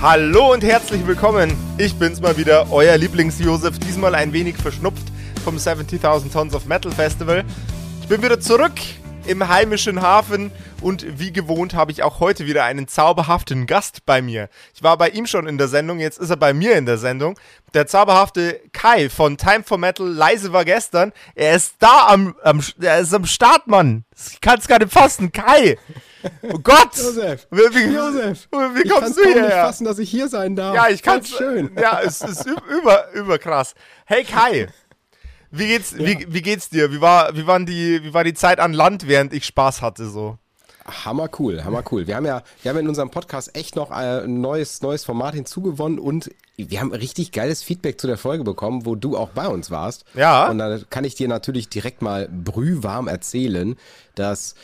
Hallo und herzlich willkommen. Ich bin's mal wieder, euer Lieblings-Josef, diesmal ein wenig verschnupft vom 70.000 Tons of Metal Festival. Ich bin wieder zurück im heimischen Hafen und wie gewohnt habe ich auch heute wieder einen zauberhaften Gast bei mir. Ich war bei ihm schon in der Sendung, jetzt ist er bei mir in der Sendung. Der zauberhafte Kai von Time for Metal, leise war gestern. Er ist da am, am er ist am Start, Mann. Ich kann es gar nicht fassen. Kai! Oh Gott! Josef! Wie, wie, Josef! Wie ich kommst du kaum hierher? nicht fassen, dass ich hier sein darf. Ja, ich kann Ganz schön. Ja, es ist über, über krass. Hey Kai, wie geht's, wie, wie geht's dir? Wie war, wie, waren die, wie war die Zeit an Land, während ich Spaß hatte so? Hammer cool, hammer cool. Wir haben ja, wir haben in unserem Podcast echt noch äh, ein neues, neues Format hinzugewonnen und wir haben richtig geiles Feedback zu der Folge bekommen, wo du auch bei uns warst. Ja. Und da kann ich dir natürlich direkt mal brühwarm erzählen, dass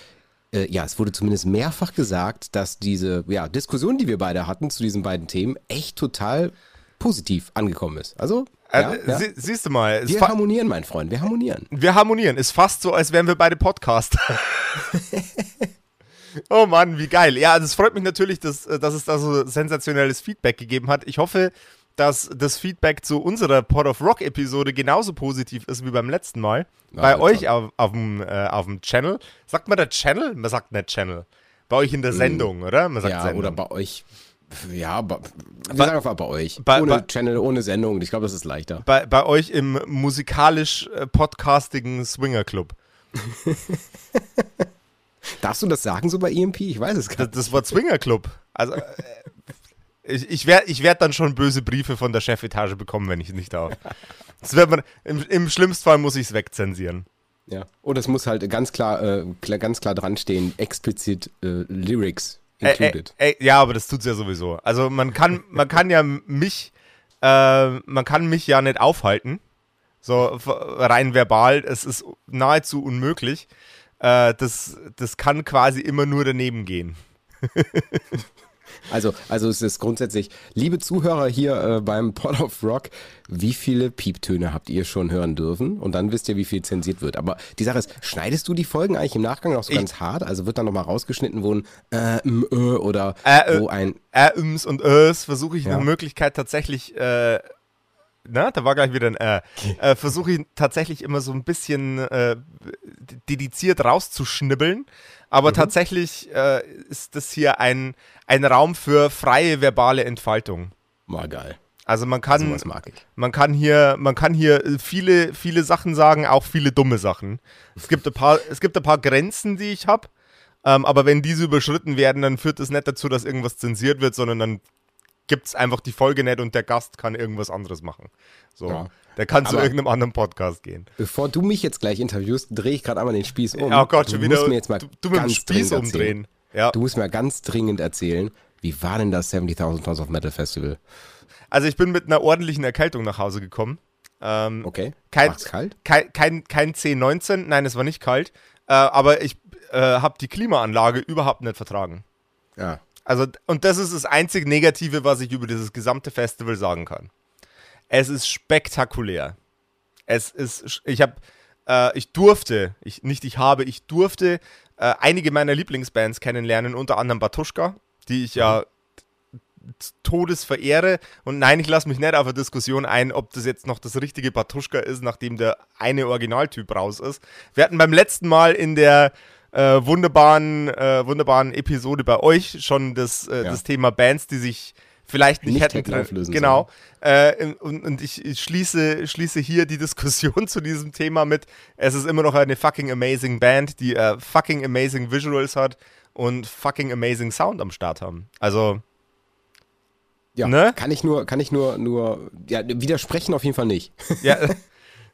äh, ja, es wurde zumindest mehrfach gesagt, dass diese ja, Diskussion, die wir beide hatten zu diesen beiden Themen, echt total positiv angekommen ist. Also, ja, Äh, ja. Sie, siehst du mal, wir harmonieren, mein Freund, wir harmonieren. wir harmonieren. Ist fast so, als wären wir beide Podcaster. oh Mann, wie geil. Ja, also es freut mich natürlich, dass, äh, dass es da so sensationelles Feedback gegeben hat. Ich hoffe, dass das Feedback zu unserer Pod of Rock Episode genauso positiv ist wie beim letzten Mal. Ja, bei euch auf, auf, dem, äh, auf dem Channel. Sagt man der Channel? Man sagt nicht Channel. Bei euch in der Sendung, oder? Man sagt Ja, Sendung. oder bei euch. Ja, bei, wir sagen einfach bei euch. bei- ohne bei- Channel, ohne Sendung. Ich glaube, das ist leichter. bei, bei euch im musikalisch äh, podcastigen Swinger Club. Darfst du das sagen so bei EMP? Ich weiß es gar Das, nicht. das Wort Swinger Club. Also, äh, ich, ich werde ich werd dann schon böse Briefe von der Chefetage bekommen, wenn ich es nicht darf. Das wird man, im, Im schlimmsten Fall muss ich es wegzensieren. Ja. Und es muss halt ganz klar, äh, ganz klar dran stehen, explizit äh, Lyrics included. äh, äh, ja, aber das tut's ja sowieso. Also man kann, man kann ja mich, äh, man kann mich ja nicht aufhalten. So rein verbal, es ist nahezu unmöglich. Äh, das, das kann quasi immer nur daneben gehen. Also, also es ist grundsätzlich, liebe Zuhörer hier äh, beim Pod of Rock, wie viele Pieptöne habt ihr schon hören dürfen? Und dann wisst ihr, wie viel zensiert wird. Aber die Sache ist, schneidest du die Folgen eigentlich im Nachgang noch so Ich- ganz hart? Also wird dann nochmal rausgeschnitten, wo ein äh, m, äh, oder Äh, äh. wo ein Äms und Ös versuche ich Ja. nach Möglichkeit tatsächlich, äh, na, da war gleich wieder ein Äh, äh versuche ich tatsächlich immer so ein bisschen äh, dediziert rauszuschnibbeln. Aber Mhm. tatsächlich äh, ist das hier ein, ein Raum für freie verbale Entfaltung. Mal geil. Also man kann, ich. man kann hier, man kann hier äh, viele, viele Sachen sagen, auch viele dumme Sachen. Es gibt ein paar, es gibt ein paar Grenzen, die ich habe. Ähm, aber wenn diese überschritten werden, dann führt das nicht dazu, dass irgendwas zensiert wird, sondern dann gibt es einfach die Folge nicht und der Gast kann irgendwas anderes machen. So. Ja. Der kann zu Aber- irgendeinem anderen Podcast gehen. Bevor du mich jetzt gleich interviewst, drehe ich gerade einmal den Spieß um. oh Gott, du schon wieder. Musst mir jetzt mal du, du ganz Spieß umdrehen. Ja. Du musst mir ganz dringend erzählen, wie war denn das 70.000 Tons of Metal Festival? Also ich bin mit einer ordentlichen Erkältung nach Hause gekommen. Ähm, Okay. Kein- War's kalt? kein, kein, kein C19, nein, es war nicht kalt. Äh, aber ich äh, habe die Klimaanlage überhaupt nicht vertragen. Ja. Also, und das ist das einzig Negative, was ich über dieses gesamte Festival sagen kann. Es ist spektakulär. Es ist, ich habe, äh, ich durfte, ich, nicht ich habe, ich durfte äh, einige meiner Lieblingsbands kennenlernen, unter anderem Batuschka, die ich ja Todes verehre. Und nein, ich lasse mich nicht auf eine Diskussion ein, ob das jetzt noch das richtige Batuschka ist, nachdem der eine Originaltyp raus ist. Wir hatten beim letzten Mal in der äh, wunderbaren, äh, wunderbaren Episode bei euch schon das, äh, Ja. das Thema Bands, die sich vielleicht nicht, Nicht hätten auflösen Genau. Äh, und, und ich, ich schließe, schließe hier die Diskussion zu diesem Thema mit, es ist immer noch eine fucking amazing Band, die äh, fucking amazing Visuals hat und fucking amazing Sound am Start haben. Also, Ja, Ne? kann ich nur, kann ich nur, nur, ja, widersprechen auf jeden Fall nicht. ja.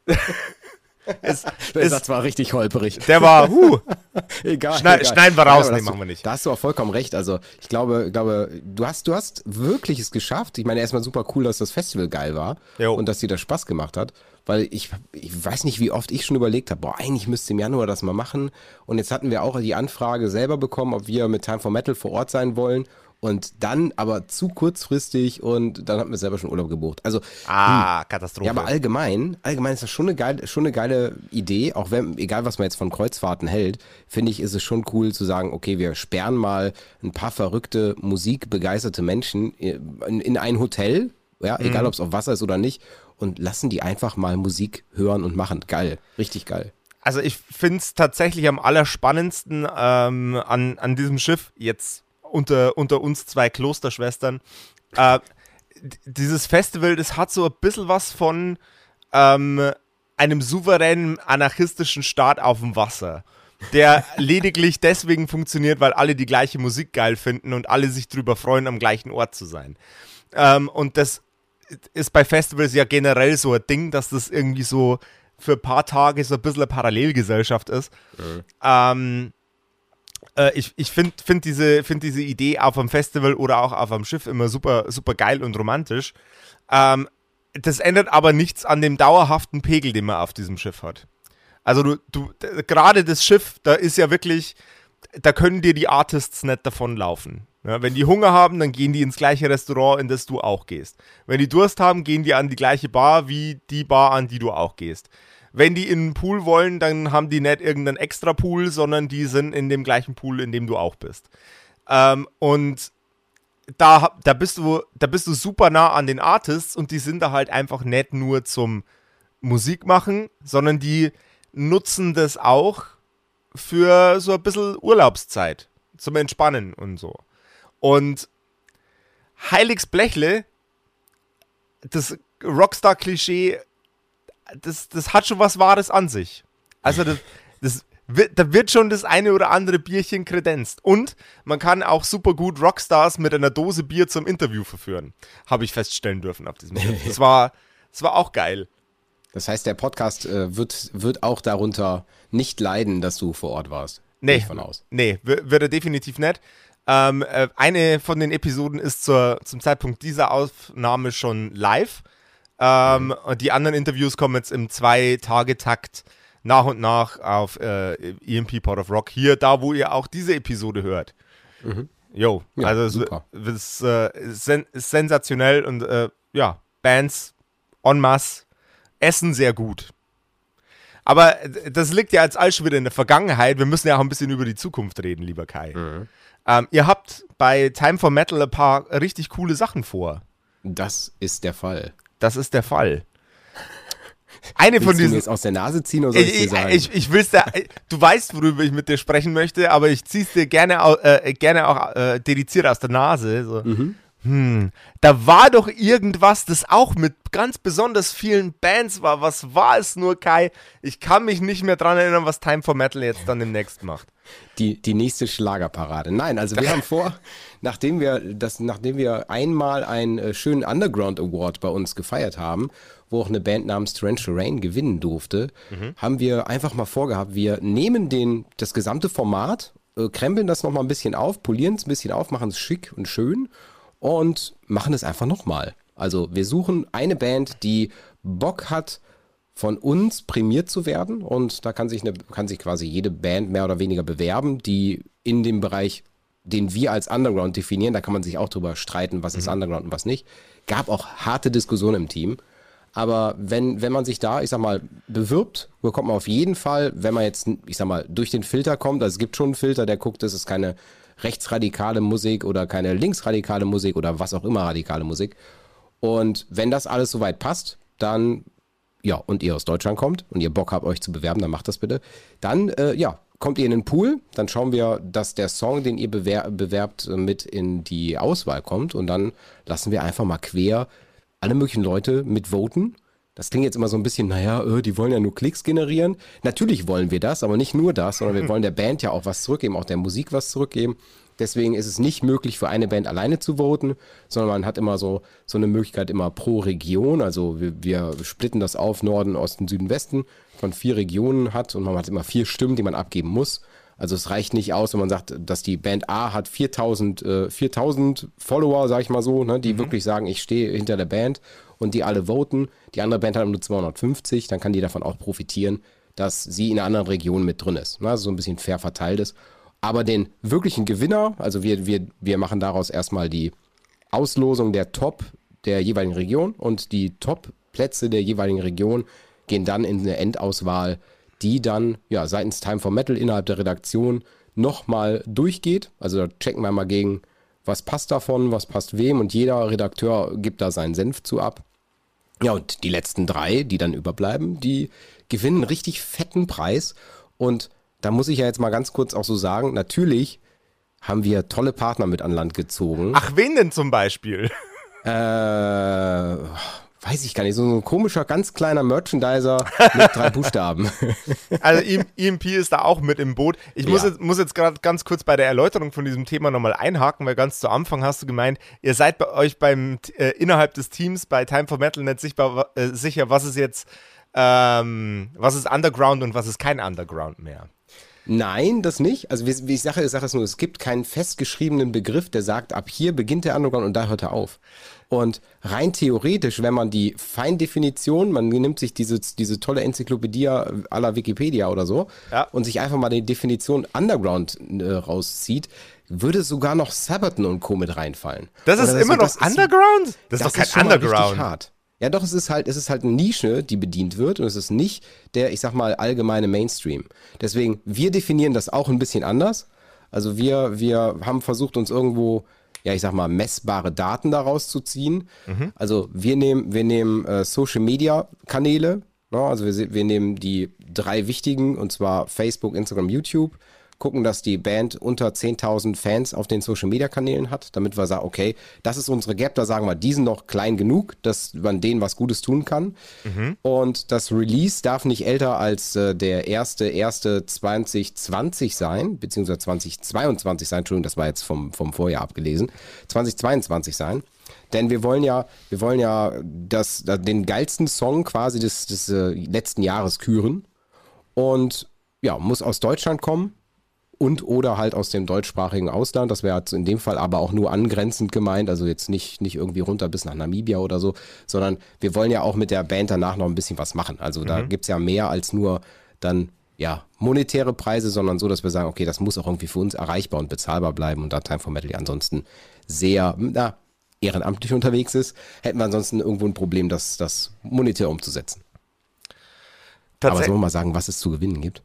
Es, der Satz war richtig holperig. Der war, huh. egal, Schneid, egal. Schneiden wir raus, nee, machen wir nicht. Da hast du auch vollkommen recht. Also ich glaube, glaube, du hast, du hast wirklich es geschafft. Ich meine, erstmal super cool, dass das Festival geil war Jo. und dass dir das Spaß gemacht hat. Weil ich, ich weiß nicht, wie oft ich schon überlegt habe, boah, eigentlich müsste im Januar das mal machen. Und jetzt hatten wir auch die Anfrage selber bekommen, ob wir mit Time for Metal vor Ort sein wollen. Und dann aber zu kurzfristig und dann hatten wir selber schon Urlaub gebucht. Also Ah, Katastrophe. ja, aber allgemein, allgemein ist das schon eine geile, schon eine geile Idee, auch wenn, egal was man jetzt von Kreuzfahrten hält, finde ich, ist es schon cool zu sagen, okay, wir sperren mal ein paar verrückte, musikbegeisterte Menschen in, in ein Hotel, ja, egal ob es auf Wasser ist oder nicht, und lassen die einfach mal Musik hören und machen. Geil, richtig geil. Also ich finde es tatsächlich am allerspannendsten ähm, an, an diesem Schiff, jetzt unter, unter uns zwei Klosterschwestern. Äh, dieses Festival, das hat so ein bisschen was von ähm, einem souveränen anarchistischen Staat auf dem Wasser, der lediglich deswegen funktioniert, weil alle die gleiche Musik geil finden und alle sich drüber freuen, am gleichen Ort zu sein. Ähm, und das ist bei Festivals ja generell so ein Ding, dass das irgendwie so für ein paar Tage so ein bisschen eine Parallelgesellschaft ist. Ähm, äh, ich ich finde find diese, find diese Idee auf einem Festival oder auch auf einem Schiff immer super, super geil und romantisch. Ähm, das ändert aber nichts an dem dauerhaften Pegel, den man auf diesem Schiff hat. Also du, du, gerade das Schiff, da ist ja wirklich, da können dir die Artists nicht davonlaufen. Ja, wenn die Hunger haben, dann gehen die ins gleiche Restaurant, in das du auch gehst. Wenn die Durst haben, gehen die an die gleiche Bar wie die Bar, an die du auch gehst. Wenn die in den Pool wollen, dann haben die nicht irgendeinen extra Pool, sondern die sind in dem gleichen Pool, in dem du auch bist. Ähm, und da, da, bist du, da bist du super nah an den Artists und die sind da halt einfach nicht nur zum Musik machen, sondern die nutzen das auch für so ein bisschen Urlaubszeit, zum Entspannen und so. Und Heiligs Blechle, das Rockstar-Klischee, das, das hat schon was Wahres an sich. Also das, das wird, da wird schon das eine oder andere Bierchen kredenzt. Und man kann auch super gut Rockstars mit einer Dose Bier zum Interview verführen. Habe ich feststellen dürfen auf diesem Schiff. Das war, das war auch geil. Das heißt, der Podcast äh, wird, wird auch darunter nicht leiden, dass du vor Ort warst. Nee, von aus. nee, wi- wird er definitiv nicht. Ähm, äh, eine von den Episoden ist zur, zum Zeitpunkt dieser Aufnahme schon live. Ähm, und die anderen Interviews kommen jetzt im Zwei-Tage-Takt nach und nach auf äh, EMP Pod of Rock. Hier, da, wo ihr auch diese Episode hört. Jo, Ja, also es ist, äh, sen ist sensationell und äh, ja, Bands en masse essen sehr gut. Aber äh, das liegt ja jetzt all schon wieder in der Vergangenheit. Wir müssen ja auch ein bisschen über die Zukunft reden, lieber Kai. Ähm, ihr habt bei Time for Metal ein paar richtig coole Sachen vor. Das ist der Fall. Das ist der Fall. Eine von Willst du mir diesen. jetzt aus der Nase ziehen oder soll ich, Ich, dir sagen? ich, ich will's da, du weißt, worüber ich mit dir sprechen möchte, aber ich zieh's dir gerne, au- äh, gerne auch äh, dediziert aus der Nase. So. Mhm. Hm, da war doch irgendwas, das auch mit ganz besonders vielen Bands war. Was war es nur, Kai? Ich kann mich nicht mehr dran erinnern, was Time for Metal jetzt dann demnächst macht. Die, die nächste Schlagerparade. Nein, also wir haben vor, nachdem wir das, nachdem wir einmal einen äh, schönen Underground Award bei uns gefeiert haben, wo auch eine Band namens Torrential Rain gewinnen durfte, haben wir einfach mal vorgehabt, wir nehmen den, das gesamte Format, äh, krempeln das nochmal ein bisschen auf, polieren es ein bisschen auf, machen es schick und schön und machen es einfach nochmal. Also wir suchen eine Band, die Bock hat, von uns prämiert zu werden und da kann sich, eine, kann sich quasi jede Band mehr oder weniger bewerben, die in dem Bereich, den wir als Underground definieren, da kann man sich auch drüber streiten, was ist Underground und was nicht. Gab auch harte Diskussionen im Team. Aber wenn, wenn man sich da, ich sag mal, bewirbt, bekommt man auf jeden Fall, wenn man jetzt, ich sag mal, durch den Filter kommt, also es gibt schon einen Filter, der guckt, es ist keine rechtsradikale Musik oder keine linksradikale Musik oder was auch immer radikale Musik. Und wenn das alles soweit passt, dann, ja, und ihr aus Deutschland kommt und ihr Bock habt, euch zu bewerben, dann macht das bitte. Dann, äh, ja, kommt ihr in den Pool, dann schauen wir, dass der Song, den ihr bewer bewerbt, äh, mit in die Auswahl kommt und dann lassen wir einfach mal quer alle möglichen Leute mitvoten. Das klingt jetzt immer so ein bisschen, naja, äh, die wollen ja nur Klicks generieren. Natürlich wollen wir das, aber nicht nur das, sondern wir wollen der Band ja auch was zurückgeben, auch der Musik was zurückgeben. Deswegen ist es nicht möglich für eine Band alleine zu voten, sondern man hat immer so, so eine Möglichkeit immer pro Region. Also wir, wir splitten das auf Norden, Osten, Süden, Westen, von vier Regionen hat und man hat immer vier Stimmen, die man abgeben muss. Also es reicht nicht aus, wenn man sagt, dass die Band A hat 4000, äh, 4000 Follower, sag ich mal so, ne, die mhm. wirklich sagen, ich stehe hinter der Band und die alle voten. Die andere Band hat nur 250, dann kann die davon auch profitieren, dass sie in einer anderen Region mit drin ist. Ne, also so ein bisschen fair verteilt ist. Aber den wirklichen Gewinner, also wir, wir, wir machen daraus erstmal die Auslosung der Top der jeweiligen Region und die Top-Plätze der jeweiligen Region gehen dann in eine Endauswahl die dann ja seitens Time for Metal innerhalb der Redaktion nochmal durchgeht. Also da checken wir mal gegen, was passt davon, was passt wem und jeder Redakteur gibt da seinen Senf zu ab. Ja, und die letzten drei, die dann überbleiben, die gewinnen einen richtig fetten Preis. Und da muss ich ja jetzt mal ganz kurz auch so sagen, natürlich haben wir tolle Partner mit an Land gezogen. Ach, wen denn zum Beispiel? Äh, weiß ich gar nicht, so ein komischer, ganz kleiner Merchandiser mit drei Buchstaben. Also EMP ist da auch mit im Boot. Ich muss ja. jetzt, muss jetzt gerade ganz kurz bei der Erläuterung von diesem Thema nochmal einhaken, weil ganz zu Anfang hast du gemeint, ihr seid bei euch beim äh, innerhalb des Teams bei Time for Metal nicht sichtbar, äh, sicher, was ist jetzt, ähm, was ist Underground und was ist kein Underground mehr. Nein, das nicht. Also wie, wie ich sage, ich sage es nur, es gibt keinen festgeschriebenen Begriff, der sagt, ab hier beginnt der Underground und da hört er auf. Und rein theoretisch, wenn man die Feindefinition, man nimmt sich diese, diese tolle Enzyklopädie aller Wikipedia oder so ja. und sich einfach mal die Definition Underground äh, rauszieht, würde sogar noch Sabaton und Co. mit reinfallen. Das ist immer noch Underground? Ist, das, das ist doch kein Underground. hart. Ja, doch, es ist halt, es ist halt eine Nische, die bedient wird und es ist nicht der, ich sag mal, allgemeine Mainstream. Deswegen, wir definieren das auch ein bisschen anders. Also wir, wir haben versucht, uns irgendwo ja, ich sag mal, messbare Daten daraus zu ziehen. Mhm. Also wir nehmen, wir nehmen äh, Social Media Kanäle, ne? also wir, wir nehmen die drei wichtigen, und zwar Facebook, Instagram, YouTube gucken, dass die Band unter 10.000 Fans auf den Social Media Kanälen hat, damit wir sagen, okay, das ist unsere Gap, da sagen wir, die sind noch klein genug, dass man denen was Gutes tun kann. Mhm. Und das Release darf nicht älter als äh, der erste, erste 2020 sein, beziehungsweise 2022 sein, Entschuldigung, das war jetzt vom, vom Vorjahr abgelesen, 2022 sein. Denn wir wollen ja, wir wollen ja das, den geilsten Song quasi des, des äh, letzten Jahres küren. Und ja, muss aus Deutschland kommen und oder halt aus dem deutschsprachigen Ausland. Das wäre in dem Fall aber auch nur angrenzend gemeint, also jetzt nicht, nicht irgendwie runter bis nach Namibia oder so, sondern wir wollen ja auch mit der Band danach noch ein bisschen was machen. Also da mhm. gibt es ja mehr als nur dann ja, monetäre Preise, sondern so, dass wir sagen, okay, das muss auch irgendwie für uns erreichbar und bezahlbar bleiben und da Time for Metal ja ansonsten sehr, na, ehrenamtlich unterwegs ist, hätten wir ansonsten irgendwo ein Problem, das, das monetär umzusetzen. Aber sollen wir mal sagen, was es zu gewinnen gibt?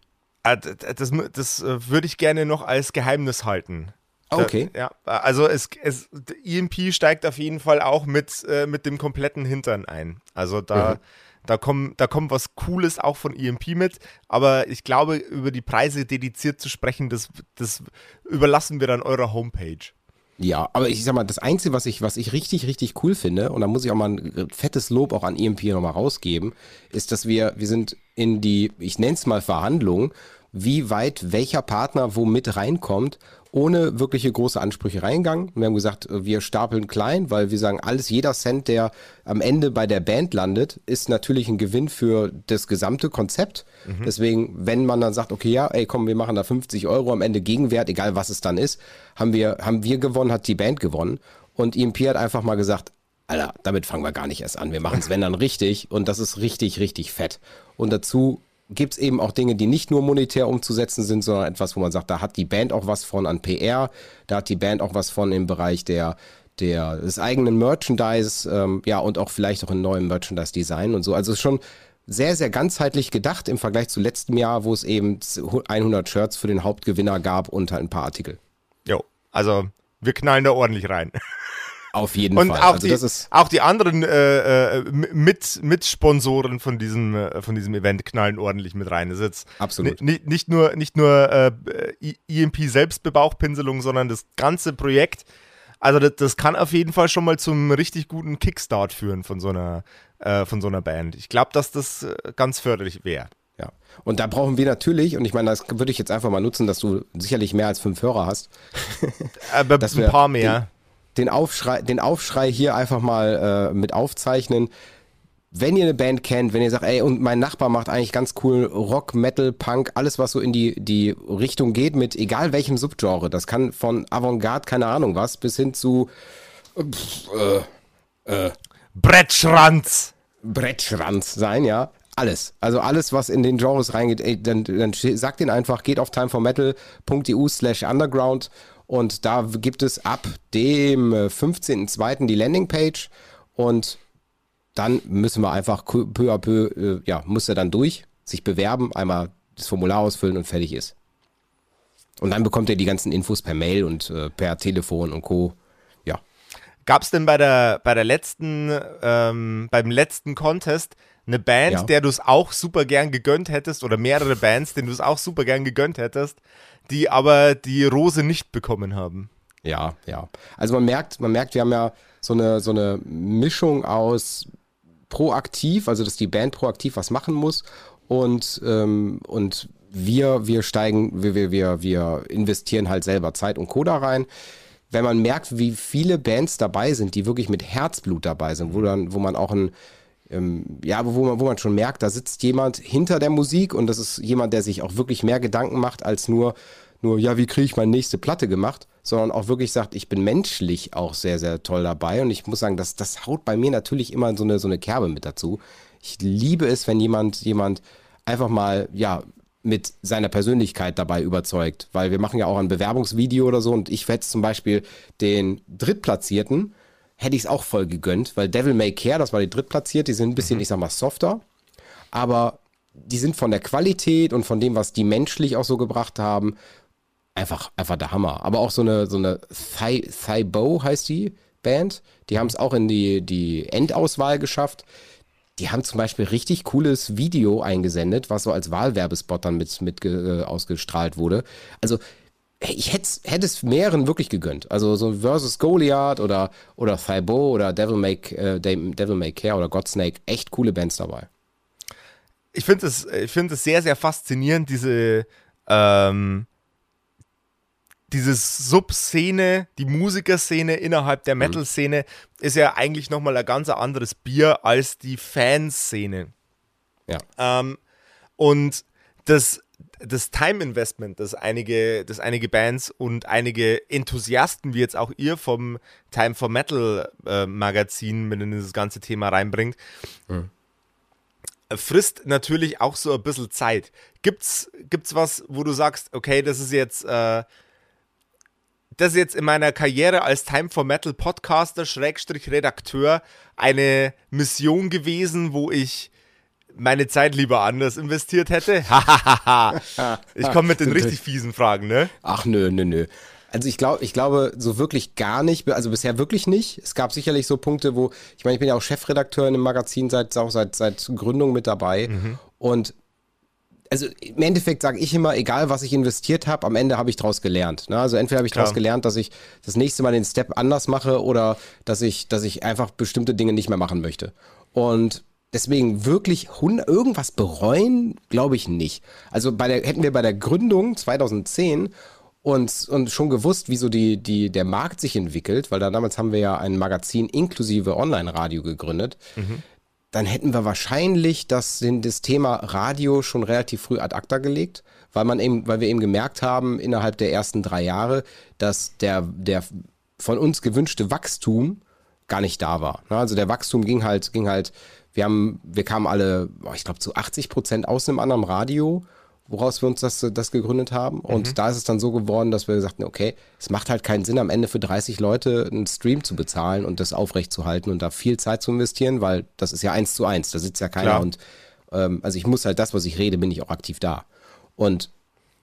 Ah, das, das äh, würde ich gerne noch als Geheimnis halten. Ah, okay. Ja, also es, es, EMP steigt auf jeden Fall auch mit, äh, mit dem kompletten Hintern ein. Also da, mhm. da, komm, da kommt was Cooles auch von EMP mit. Aber ich glaube, über die Preise dediziert zu sprechen, das, das überlassen wir dann eurer Homepage. Ja, aber ich sag mal, das Einzige, was ich, was ich richtig, richtig cool finde, und da muss ich auch mal ein fettes Lob auch an EMP nochmal rausgeben, ist, dass wir, wir sind in die, ich nenne es mal Verhandlungen wie weit welcher Partner wo mit reinkommt, ohne wirkliche große Ansprüche reingegangen. Wir haben gesagt, wir stapeln klein, weil wir sagen, alles, jeder Cent, der am Ende bei der Band landet, ist natürlich ein Gewinn für das gesamte Konzept. Mhm. Deswegen, wenn man dann sagt, okay, ja, ey, komm, wir machen da 50 Euro am Ende Gegenwert, egal was es dann ist, haben wir, haben wir gewonnen, hat die Band gewonnen. Und EMP hat einfach mal gesagt, Alter, damit fangen wir gar nicht erst an. Wir machen es, wenn dann richtig. Und das ist richtig, richtig fett. Und dazu gibt es eben auch Dinge, die nicht nur monetär umzusetzen sind, sondern etwas, wo man sagt, da hat die Band auch was von an PR, da hat die Band auch was von im Bereich der, der des eigenen Merchandise, ähm, ja, und auch vielleicht auch in neuem Merchandise-Design und so. Also schon sehr, sehr ganzheitlich gedacht im Vergleich zu letztem Jahr, wo es eben 100 Shirts für den Hauptgewinner gab und halt ein paar Artikel. Jo, also wir knallen da ordentlich rein. Auf jeden und Fall. Auch, also die, auch die anderen äh, äh, mit, Mitsponsoren von diesem, äh, von diesem Event knallen ordentlich mit rein. Das ist jetzt Absolut. Nicht nur, nicht nur äh, EMP Selbstbebauchpinselung, sondern das ganze Projekt. Also das, das, kann auf jeden Fall schon mal zum richtig guten Kickstart führen von so einer, äh, von so einer Band. Ich glaube, dass das ganz förderlich wäre. Ja. Und da brauchen wir natürlich, und ich meine, das würde ich jetzt einfach mal nutzen, dass du sicherlich mehr als fünf Hörer hast. Aber ein paar mehr. Den Aufschrei, den Aufschrei hier einfach mal äh, mit aufzeichnen. Wenn ihr eine Band kennt, wenn ihr sagt, ey, und mein Nachbar macht eigentlich ganz cool Rock, Metal, Punk, alles, was so in die, die Richtung geht, mit egal welchem Subgenre. Das kann von Avantgarde, keine Ahnung was, bis hin zu Brettschranz. Brettschranz sein, ja. Alles. Also alles, was in den Genres reingeht, ey, dann, dann sagt den einfach, geht auf timeformetal.eu slash underground und da gibt es ab dem äh, 15.02. die Landingpage und dann müssen wir einfach peu peu à peu, äh, ja, muss er dann durch, sich bewerben, einmal das Formular ausfüllen und fertig ist. Und dann bekommt er die ganzen Infos per Mail und äh, per Telefon und Co. Ja. Gab es denn bei der, bei der letzten, ähm, beim letzten Contest eine Band, Ja. der du es auch super gern gegönnt hättest, oder mehrere Bands, denen du es auch super gern gegönnt hättest, die aber die Rose nicht bekommen haben? Ja, ja. Also man merkt, man merkt, wir haben ja so eine, so eine Mischung aus proaktiv, also dass die Band proaktiv was machen muss und, ähm, und wir, wir steigen, wir, wir, wir, wir investieren halt selber Zeit und Coda rein. Wenn man merkt, wie viele Bands dabei sind, die wirklich mit Herzblut dabei sind, wo dann, wo man auch ein, ähm, ja, wo man, wo man schon merkt, da sitzt jemand hinter der Musik und das ist jemand, der sich auch wirklich mehr Gedanken macht als nur, nur, ja, wie kriege ich meine nächste Platte gemacht, sondern auch wirklich sagt, ich bin menschlich auch sehr, sehr toll dabei. Und ich muss sagen, das, das haut bei mir natürlich immer so eine, so eine Kerbe mit dazu. Ich liebe es, wenn jemand, jemand einfach mal, ja, mit seiner Persönlichkeit dabei überzeugt, weil wir machen ja auch ein Bewerbungsvideo oder so. Und ich hätte zum Beispiel den Drittplatzierten, hätte ich es auch voll gegönnt, weil Devil May Care, das war die Drittplatzierte, die sind ein bisschen, ich sag mal, softer, aber die sind von der Qualität und von dem, was die menschlich auch so gebracht haben, einfach, einfach der Hammer. Aber auch so eine, so eine Thai, Thai Bow heißt die Band. Die haben es auch in die, die Endauswahl geschafft. Die haben zum Beispiel richtig cooles Video eingesendet, was so als Wahlwerbespot dann mit, mit äh, ausgestrahlt wurde. Also, ich hätte es mehreren wirklich gegönnt. Also so Versus Goliath oder, oder Thibaut oder Devil May, äh, Devil May Care oder Godsnake. Echt coole Bands dabei. ich finde es ich find es sehr, sehr faszinierend, diese, ähm, diese Subszene, die Musikerszene innerhalb der Metal-Szene ist ja eigentlich nochmal ein ganz anderes Bier als die Fanszene. Ja. Ähm, und das, das Time-Investment, das einige, das einige Bands und einige Enthusiasten, wie jetzt auch ihr vom Time for Metal äh, Magazin mit in dieses ganze Thema reinbringt, frisst natürlich auch so ein bisschen Zeit. Gibt's, gibt's was, wo du sagst, okay, das ist jetzt, äh, das ist jetzt in meiner Karriere als Time for Metal Podcaster, Schrägstrich Redakteur, eine Mission gewesen, wo ich meine Zeit lieber anders investiert hätte? ich komme mit den richtig fiesen Fragen, ne? Ach nö, nö, nö. Also ich glaube, ich glaube so wirklich gar nicht, also bisher wirklich nicht. Es gab sicherlich so Punkte, wo, ich meine, ich bin ja auch Chefredakteur in einem Magazin seit auch seit, seit Gründung mit dabei. Und also im Endeffekt sage ich immer, egal was ich investiert habe, am Ende habe ich daraus gelernt. Ne? Also entweder habe ich daraus gelernt, dass ich das nächste Mal den Step anders mache oder dass ich, dass ich einfach bestimmte Dinge nicht mehr machen möchte. Und deswegen wirklich irgendwas bereuen, glaube ich nicht. Also bei der, hätten wir bei der Gründung 2010 und, und schon gewusst, wie so die, die, der Markt sich entwickelt, weil da damals haben wir ja ein Magazin inklusive Online-Radio gegründet, dann hätten wir wahrscheinlich das, das Thema Radio schon relativ früh ad acta gelegt, weil man eben, weil wir eben gemerkt haben, innerhalb der ersten drei Jahre, dass der, der von uns gewünschte Wachstum gar nicht da war. Ne? Also der Wachstum ging halt, ging halt, wir haben, wir kamen alle, ich glaube, zu 80 Prozent aus einem anderen Radio, woraus wir uns das, das gegründet haben. Und da ist es dann so geworden, dass wir sagten, okay, es macht halt keinen Sinn, am Ende für 30 Leute einen Stream zu bezahlen und das aufrechtzuerhalten und da viel Zeit zu investieren, weil das ist ja eins zu eins, da sitzt ja keiner Klar. und ähm, also ich muss halt das, was ich rede, bin ich auch aktiv da. Und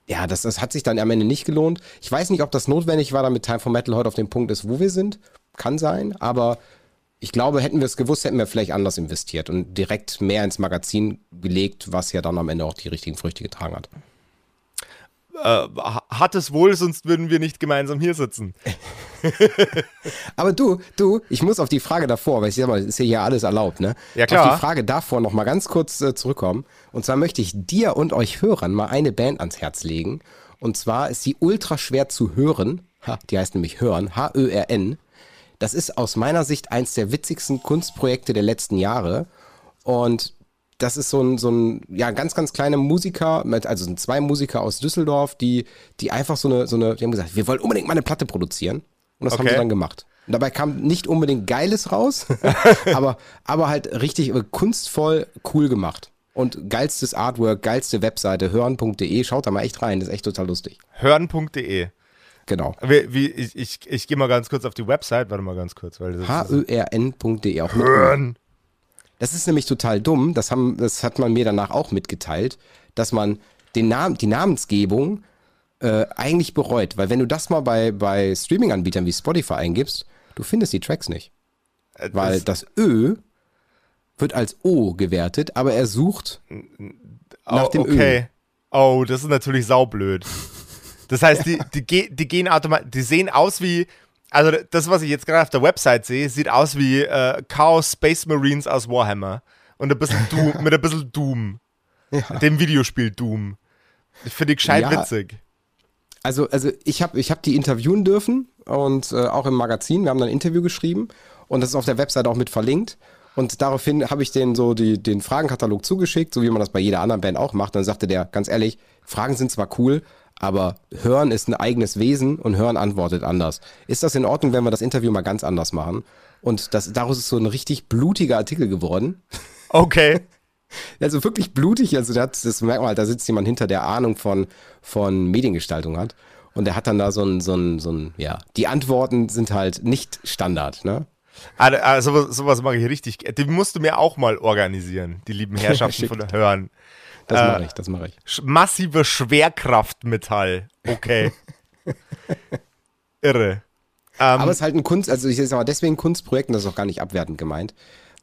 ja, das, das hat sich dann am Ende nicht gelohnt. Ich weiß nicht, ob das notwendig war, damit Time for Metal heute auf dem Punkt ist, wo wir sind. Kann sein, aber ich glaube, hätten wir es gewusst, hätten wir vielleicht anders investiert und direkt mehr ins Magazin gelegt, was ja dann am Ende auch die richtigen Früchte getragen hat. äh, hat es wohl, sonst würden wir nicht gemeinsam hier sitzen. Aber du, du, ich muss auf die Frage davor, weil ich sag mal, ist ja hier alles erlaubt, ne? Ja, klar. Auf die Frage davor noch mal ganz kurz äh, zurückkommen. Und zwar möchte ich dir und euch Hörern mal eine Band ans Herz legen. Und zwar ist sie ultra schwer zu hören. Ha, die heißt nämlich Hören, H-Ö-R-N. Das ist aus meiner Sicht eins der witzigsten Kunstprojekte der letzten Jahre. Und das ist so ein, so ein, ja, ganz, ganz kleiner Musiker, mit, also sind zwei Musiker aus Düsseldorf, die, die einfach so eine, so eine, die haben gesagt, wir wollen unbedingt mal eine Platte produzieren. Und das haben Okay. sie dann gemacht. Und dabei kam nicht unbedingt Geiles raus, aber, aber halt richtig äh, kunstvoll cool gemacht. Und geilstes Artwork, geilste Webseite, hören.de, schaut da mal echt rein, das ist echt total lustig. Hören.de. Genau. Wie, wie, ich ich, ich gehe mal ganz kurz auf die Website, warte mal ganz kurz, weil das ist H-Ö-R-N.de, auch Ö. Hören. Das ist nämlich total dumm, das, haben, das hat man mir danach auch mitgeteilt, dass man den Namen, die Namensgebung äh, eigentlich bereut. Weil wenn du das mal bei, bei Streaming-Anbietern wie Spotify eingibst, du findest die Tracks nicht. Äh, Weil das, das Ö wird als O gewertet, aber er sucht nach oh, dem Ö. okay. Oh, das ist natürlich saublöd. Das heißt, die, die, die gehen automatisch, die sehen aus wie, also das, was ich jetzt gerade auf der Website sehe, sieht aus wie äh, Chaos Space Marines aus Warhammer. Und ein bisschen Doom, mit ein bisschen Doom. Dem Videospiel Doom. Finde ich gescheit Ja. witzig. Also, also ich habe ich hab die interviewen dürfen und äh, auch im Magazin. Wir haben dann ein Interview geschrieben und das ist auf der Website auch mit verlinkt. Und daraufhin habe ich denen so die, den Fragenkatalog zugeschickt, so wie man das bei jeder anderen Band auch macht. Dann sagte der, ganz ehrlich, Fragen sind zwar cool, aber Hören ist ein eigenes Wesen und Hören antwortet anders. Ist das in Ordnung, wenn wir das Interview mal ganz anders machen? Und das, daraus ist so ein richtig blutiger Artikel geworden. Okay. Also wirklich blutig, also hat, das merkt man halt, da sitzt jemand hinter, der Ahnung von, von Mediengestaltung hat. Und der hat dann da so ein, so ein, so ein, ja, die Antworten sind halt nicht Standard, ne? Also, sowas, sowas mache ich richtig. Die musst du mir auch mal organisieren, die lieben Herrschaften von Hören. Das Äh, mache ich, das mache ich. Massive Schwerkraftmetall. Okay. Irre. Ähm, Aber es ist halt ein Kunst, also ich sag mal, deswegen Kunstprojekt, und das ist auch gar nicht abwertend gemeint,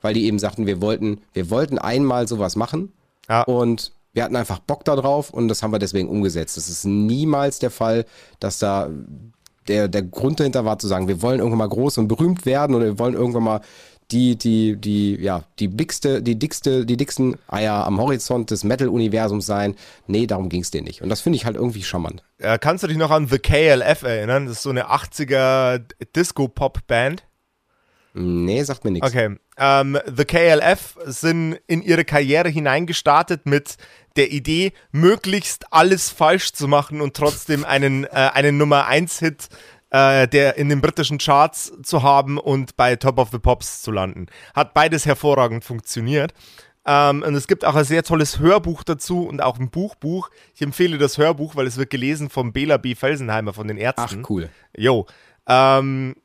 weil die eben sagten, wir wollten, wir wollten einmal sowas machen Ja. und wir hatten einfach Bock da drauf und das haben wir deswegen umgesetzt. Das ist niemals der Fall, dass da der, der Grund dahinter war zu sagen, wir wollen irgendwann mal groß und berühmt werden oder wir wollen irgendwann mal die, die, die, ja, die dickste, die dickste, die dicksten Eier am Horizont des Metal-Universums sein. Nee, darum ging es dir nicht. Und das finde ich halt irgendwie charmant. äh, kannst du dich noch an The KLF erinnern? Das ist so eine 80er Disco-Pop-Band. Nee, sagt mir nichts. Okay. Ähm, The KLF sind in ihre Karriere hineingestartet mit der Idee, möglichst alles falsch zu machen und trotzdem einen, äh, einen Nummer 1-Hit äh, der in den britischen Charts zu haben und bei Top of the Pops zu landen. Hat beides hervorragend funktioniert. Ähm, und es gibt auch ein sehr tolles Hörbuch dazu und auch ein Buchbuch. Ich empfehle das Hörbuch, weil es wird gelesen vom Bela B. Felsenheimer von den Ach, Ärzten. cool. Jo. Ähm,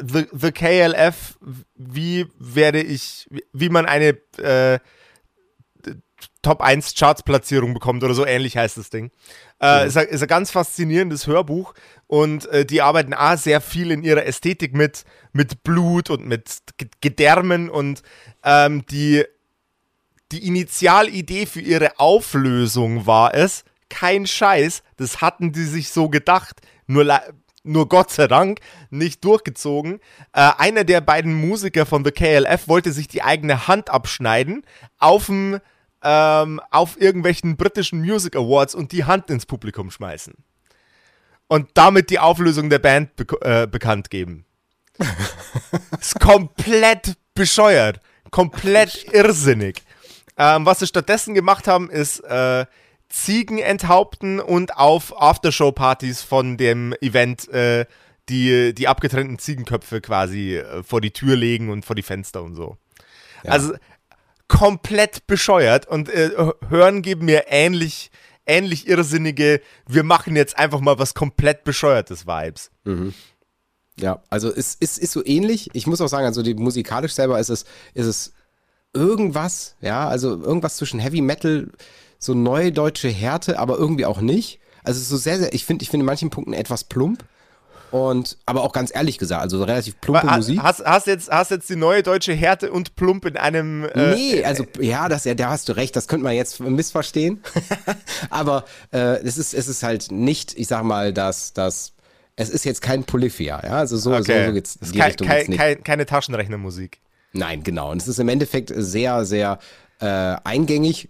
the, the KLF, wie werde ich, wie man eine äh, Top 1 Charts-Platzierung bekommt oder so ähnlich heißt das Ding. Äh, ist, ein, ist ein ganz faszinierendes Hörbuch und äh, die arbeiten A sehr viel in ihrer Ästhetik mit, mit Blut und mit G- Gedärmen und ähm, die, die Initialidee für ihre Auflösung war es, kein Scheiß, das hatten die sich so gedacht, nur, nur Gott sei Dank nicht durchgezogen. Äh, einer der beiden Musiker von The KLF wollte sich die eigene Hand abschneiden auf dem ähm, auf irgendwelchen britischen Music Awards und die Hand ins Publikum schmeißen. Und damit die Auflösung der Band bek äh, bekannt geben. ist komplett bescheuert. Komplett irrsinnig. Ähm, was sie stattdessen gemacht haben, ist äh, Ziegen enthaupten und auf Aftershow-Partys von dem Event äh, die, die abgetrennten Ziegenköpfe quasi äh, vor die Tür legen und vor die Fenster und so. Also komplett bescheuert und äh, Hören geben mir ähnlich, ähnlich irrsinnige, wir machen jetzt einfach mal was komplett bescheuertes Vibes. Ja, also es ist, ist so ähnlich. Ich muss auch sagen, also die, musikalisch selber ist es, ist es irgendwas, ja, also irgendwas zwischen Heavy Metal, so neue deutsche Härte, aber irgendwie auch nicht. Also so sehr, sehr, ich finde, ich finde in manchen Punkten etwas plump. Und, aber auch ganz ehrlich gesagt, also relativ plumpe Ha- Musik. Hast, hast, jetzt, hast jetzt die neue deutsche Härte und Plump in einem. Äh, Nee, also ja, das, ja, da hast du recht, das könnte man jetzt missverstehen. Aber äh, es, ist, es ist halt nicht, ich sag mal, dass das. Es ist jetzt kein Polyphia, ja. Also so, okay. so, so geht's. Die kein, Richtung kein, nicht. kein, keine Taschenrechnermusik. Nein, genau. Und es ist im Endeffekt sehr, sehr äh, eingängig.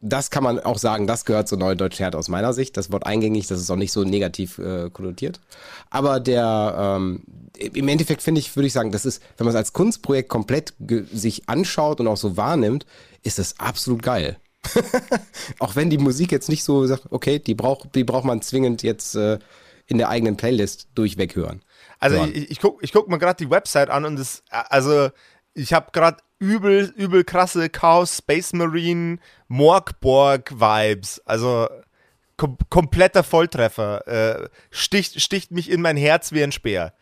Das kann man auch sagen, das gehört zur neuen deutschen Härte aus meiner Sicht. Das Wort eingängig, das ist auch nicht so negativ äh, konnotiert. Aber der, ähm, im Endeffekt finde ich, würde ich sagen, das ist, wenn man es als Kunstprojekt komplett sich anschaut und auch so wahrnimmt, ist es absolut geil. auch wenn die Musik jetzt nicht so sagt, okay, die braucht, die braucht man zwingend jetzt äh, in der eigenen Playlist durchweg hören. Also Ja. ich, ich gucke ich guck mir gerade die Website an und das, also ich habe gerade übel, übel krasse Chaos Space Marine Morgborg Vibes. Also kom kompletter Volltreffer. Äh, sticht, sticht mich in mein Herz wie ein Speer.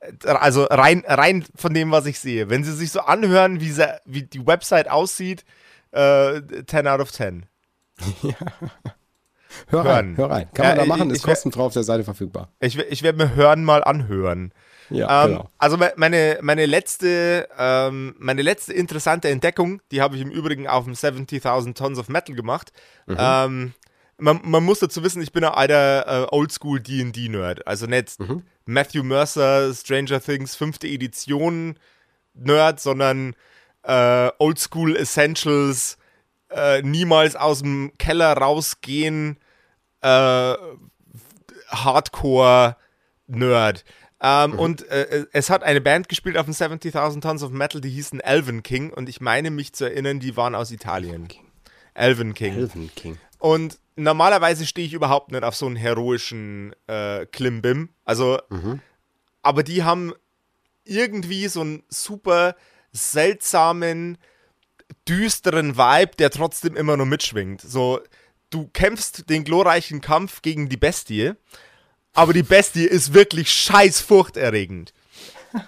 Äh, Also rein, rein von dem, was ich sehe. Wenn sie sich so anhören, wie, sie, wie die Website aussieht, äh, 10 out of 10. Hör Hören. rein, hör rein. Kann Ja, man da machen, ich ist kostenfrei auf der Seite verfügbar. Ich, ich werde mir hören mal anhören. Ja, Ähm, genau. Also me- meine, meine, letzte, ähm, meine letzte interessante Entdeckung, die habe ich im Übrigen auf dem 70.000 Tons of Metal gemacht. Ähm, man, man muss dazu wissen, ich bin ein alter äh, Oldschool D&D-Nerd. Also nicht Matthew Mercer, Stranger Things, fünfte Edition Nerd, sondern äh, Oldschool Essentials, äh, niemals aus dem Keller rausgehen, äh, Hardcore-Nerd. Ähm, Und äh, es hat eine Band gespielt auf dem 70.000 Tons of Metal, die hießen Elven King und ich meine mich zu erinnern, die waren aus Italien. Elven King. Elven King. Und normalerweise stehe ich überhaupt nicht auf so einen heroischen äh, Klimbim. Also, aber die haben irgendwie so einen super seltsamen, düsteren Vibe, der trotzdem immer noch mitschwingt. So, du kämpfst den glorreichen Kampf gegen die Bestie, aber die Bestie ist wirklich scheiß furchterregend.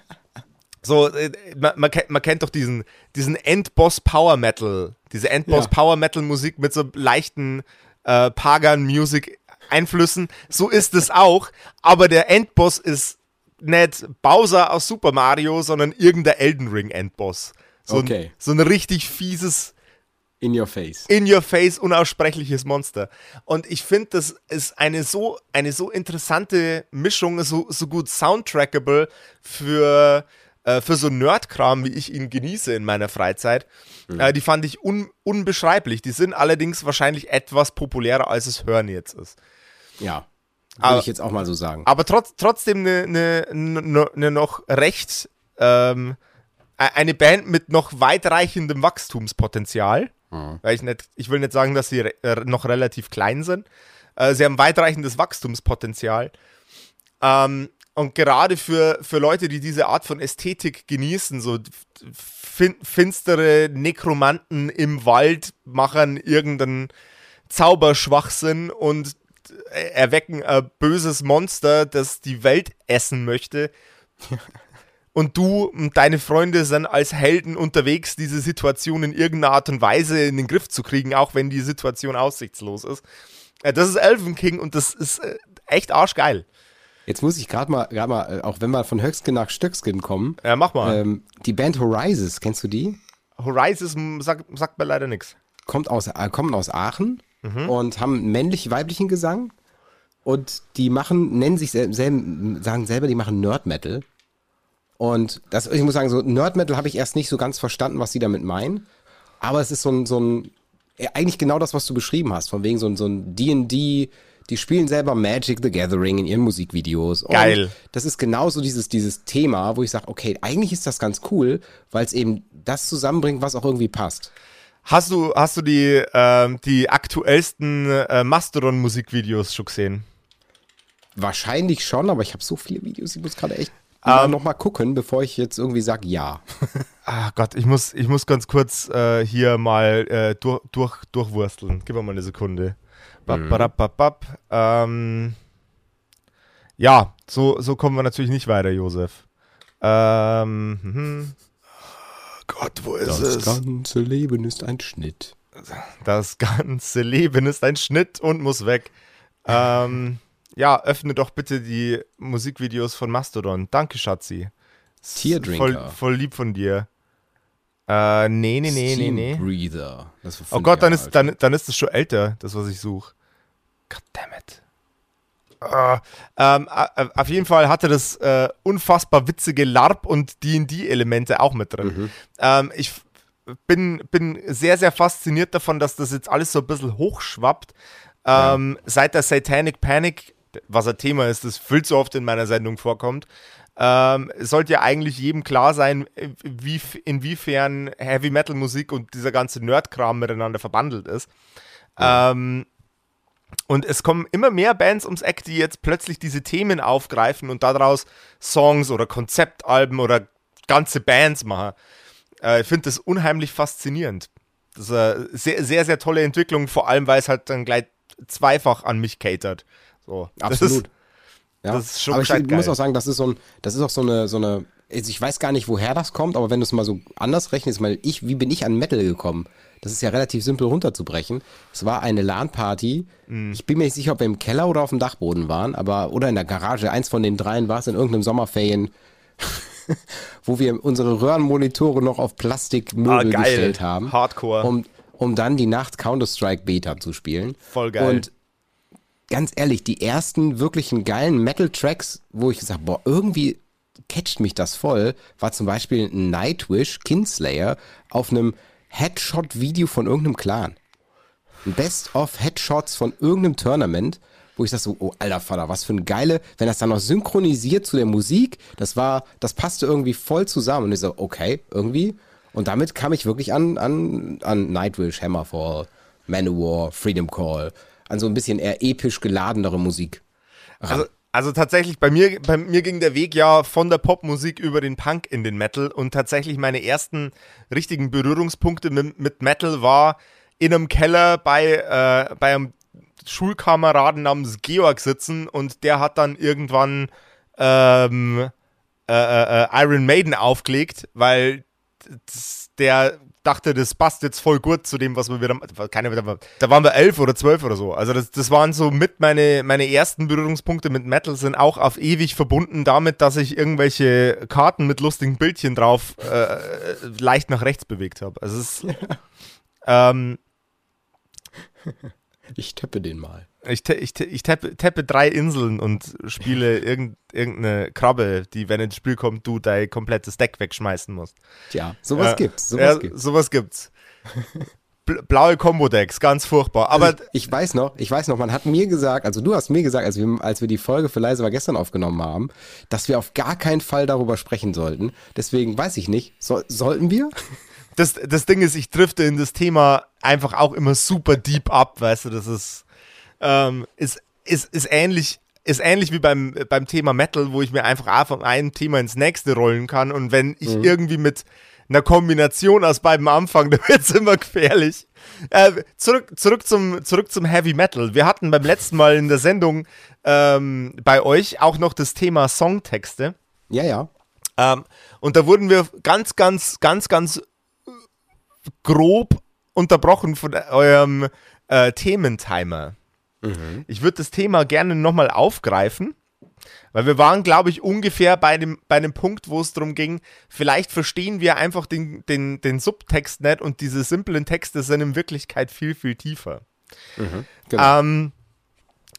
So, äh, man, man, kennt, man kennt doch diesen, diesen Endboss Power Metal, diese Endboss Ja. Power Metal Musik mit so leichten äh, Pagan Music Einflüssen. So ist es auch, aber der Endboss ist nicht Bowser aus Super Mario, sondern irgendein Elden Ring Endboss. So, Okay. ein, so ein richtig fieses, In your face. in your face, unaussprechliches Monster. Und ich finde, das ist eine so, eine so interessante Mischung, so, so gut soundtrackable für, äh, für so Nerdkram, wie ich ihn genieße in meiner Freizeit. Äh, die fand ich un, unbeschreiblich. Die sind allerdings wahrscheinlich etwas populärer, als es Hören jetzt ist. Ja. Würde Aber- ich jetzt auch mal so sagen. Aber trotz, trotzdem eine ne, ne, ne noch recht, ähm, e- eine Band mit noch weitreichendem Wachstumspotenzial. Weil ich nicht, ich will nicht sagen, dass sie re äh, noch relativ klein sind. Äh, sie haben weitreichendes Wachstumspotenzial. Ähm, und gerade für, für Leute, die diese Art von Ästhetik genießen, so fin finstere Nekromanten im Wald machen irgendeinen Zauberschwachsinn und äh, erwecken ein böses Monster, das die Welt essen möchte. Und du und deine Freunde sind als Helden unterwegs, diese Situation in irgendeiner Art und Weise in den Griff zu kriegen, auch wenn die Situation aussichtslos ist. Äh, Das ist Elven King und das ist äh, echt arschgeil. Jetzt muss ich gerade mal, gerade mal, äh, auch wenn wir von Höchskin nach Stöckskin kommen, Ja, mach mal. ähm, die Band Horizons, kennst du die? Horizon sagt, sagt mir leider nichts. Kommt aus, äh, kommen aus Aachen Mhm. und haben männlich-weiblichen Gesang und die machen, nennen sich sel selben, sagen selber, die machen Nerd Metal. Und das, ich muss sagen, so Nerd Metal habe ich erst nicht so ganz verstanden, was sie damit meinen. Aber es ist so ein, so ein, eigentlich genau das, was du beschrieben hast, von wegen so ein, so ein D&D, die spielen selber Magic the Gathering in ihren Musikvideos. Und Geil. Das ist genauso dieses, dieses Thema, wo ich sage, okay, eigentlich ist das ganz cool, weil es eben das zusammenbringt, was auch irgendwie passt. Hast du, hast du die, ähm, die aktuellsten äh, Mastodon-Musikvideos schon gesehen? Wahrscheinlich schon, aber ich habe so viele Videos, ich muss gerade echt Ähm. noch mal gucken, bevor ich jetzt irgendwie sage ja. Ah Gott, ich muss, ich muss ganz kurz äh, hier mal äh, durch, durch, durchwursteln. Gib mir mal eine Sekunde. Bap, badap, bap, bap. Ähm, ja, so, so kommen wir natürlich nicht weiter, Josef. Ähm, mhm. Gott, wo ist Das es? ganze Leben ist ein Schnitt. Das ganze Leben ist ein Schnitt und muss weg. Ähm, ja, öffne doch bitte die Musikvideos von Mastodon. Danke, Schatzi. Teardrinker. Voll, voll lieb von dir. Äh, nee, nee, nee, nee, Steam nee. Breather. Das war Oh Gott, dann ist, dann, dann ist es schon älter, das, was ich suche. God damn it. Ah, ähm, äh, auf jeden Fall hatte das äh, unfassbar witzige LARP und D&D-Elemente auch mit drin. Mhm. Ähm, ich bin, bin sehr, sehr fasziniert davon, dass das jetzt alles so ein bisschen hochschwappt. Ähm, Seit der Satanic Panic, was ein Thema ist, das viel zu oft in meiner Sendung vorkommt, ähm, sollte ja eigentlich jedem klar sein, wie, inwiefern Heavy Metal Musik und dieser ganze Nerd-Kram miteinander verbandelt ist. Ähm, und es kommen immer mehr Bands ums Eck, die jetzt plötzlich diese Themen aufgreifen und daraus Songs oder Konzeptalben oder ganze Bands machen. Äh, ich finde das unheimlich faszinierend. Das ist eine sehr, sehr, sehr tolle Entwicklung, vor allem weil es halt dann gleich zweifach an mich catert. So, das Absolut. Ist, Ja. das ist schon aber ich gescheit muss geil. auch sagen, das ist so ein, das ist auch so eine, so eine, also ich weiß gar nicht, woher das kommt, aber wenn du es mal so anders rechnest, mal ich, wie bin ich an Metal gekommen? Das ist ja relativ simpel runterzubrechen. Es war eine LAN-Party. Mhm. Ich bin mir nicht sicher, ob wir im Keller oder auf dem Dachboden waren, aber oder in der Garage. Eins von den dreien war es in irgendeinem Sommerferien, wo wir unsere Röhrenmonitore noch auf Plastikmöbel Ah, geil. gestellt haben. Hardcore. Um, um dann die Nacht Counter-Strike Beta zu spielen. Voll geil. Und ganz ehrlich, die ersten wirklichen geilen Metal-Tracks, wo ich gesagt boah, irgendwie catcht mich das voll, war zum Beispiel Nightwish, Kinslayer, auf einem Headshot-Video von irgendeinem Clan. Ein Best-of-Headshots von irgendeinem Tournament, wo ich sag so, oh alter Vater, was für ein geile, wenn das dann noch synchronisiert zu der Musik, das war, das passte irgendwie voll zusammen. Und ich so, okay, irgendwie. Und damit kam ich wirklich an, an, an Nightwish, Hammerfall, Manowar, Freedom Call, an so ein bisschen eher episch geladenere Musik. Also, also tatsächlich, bei mir, bei mir ging der Weg ja von der Popmusik über den Punk in den Metal und tatsächlich meine ersten richtigen Berührungspunkte mit, mit Metal war in einem Keller bei, äh, bei einem Schulkameraden namens Georg sitzen und der hat dann irgendwann ähm, äh, äh, äh, Iron Maiden aufgelegt, weil der dachte, das passt jetzt voll gut zu dem, was wir wieder. Keine, da waren wir elf oder zwölf oder so. Also das, das waren so mit meine, meine ersten Berührungspunkte mit Metal sind auch auf ewig verbunden damit, dass ich irgendwelche Karten mit lustigen Bildchen drauf äh, leicht nach rechts bewegt habe. Also es ist. Ähm, Ich tippe den mal. Ich, ich, ich tappe, tappe drei Inseln und spiele irgend, irgendeine Krabbe, die, wenn ins Spiel kommt, du dein komplettes Deck wegschmeißen musst. Tja, sowas Ja, gibt's, sowas ja, gibt's. Sowas gibt's. Bl- Blaue Combo-Decks, ganz furchtbar. Aber Also ich weiß noch, ich weiß noch, man hat mir gesagt, also du hast mir gesagt, als wir, als wir die Folge für Leise war gestern aufgenommen haben, dass wir auf gar keinen Fall darüber sprechen sollten. Deswegen weiß ich nicht, soll, sollten wir? das, das Ding ist, ich drifte in das Thema einfach auch immer super deep ab, weißt du, das ist, ähm, ist, ist, ist ähnlich. Ist ähnlich wie beim, beim Thema Metal, wo ich mir einfach von einem Thema ins nächste rollen kann. Und wenn ich irgendwie mit einer Kombination aus beiden anfange, dann wird es immer gefährlich. Äh, zurück, zurück, zum, zurück zum Heavy Metal. Wir hatten beim letzten Mal in der Sendung ähm, bei euch auch noch das Thema Songtexte. Ja, ja. Ähm, und da wurden wir ganz, ganz, ganz, ganz grob unterbrochen von eurem äh, Thementimer. Ich würde das Thema gerne nochmal aufgreifen, weil wir waren, glaube ich, ungefähr bei dem, bei dem Punkt, wo es darum ging, vielleicht verstehen wir einfach den, den, den Subtext nicht und diese simplen Texte sind in Wirklichkeit viel, viel tiefer. Genau. Ähm,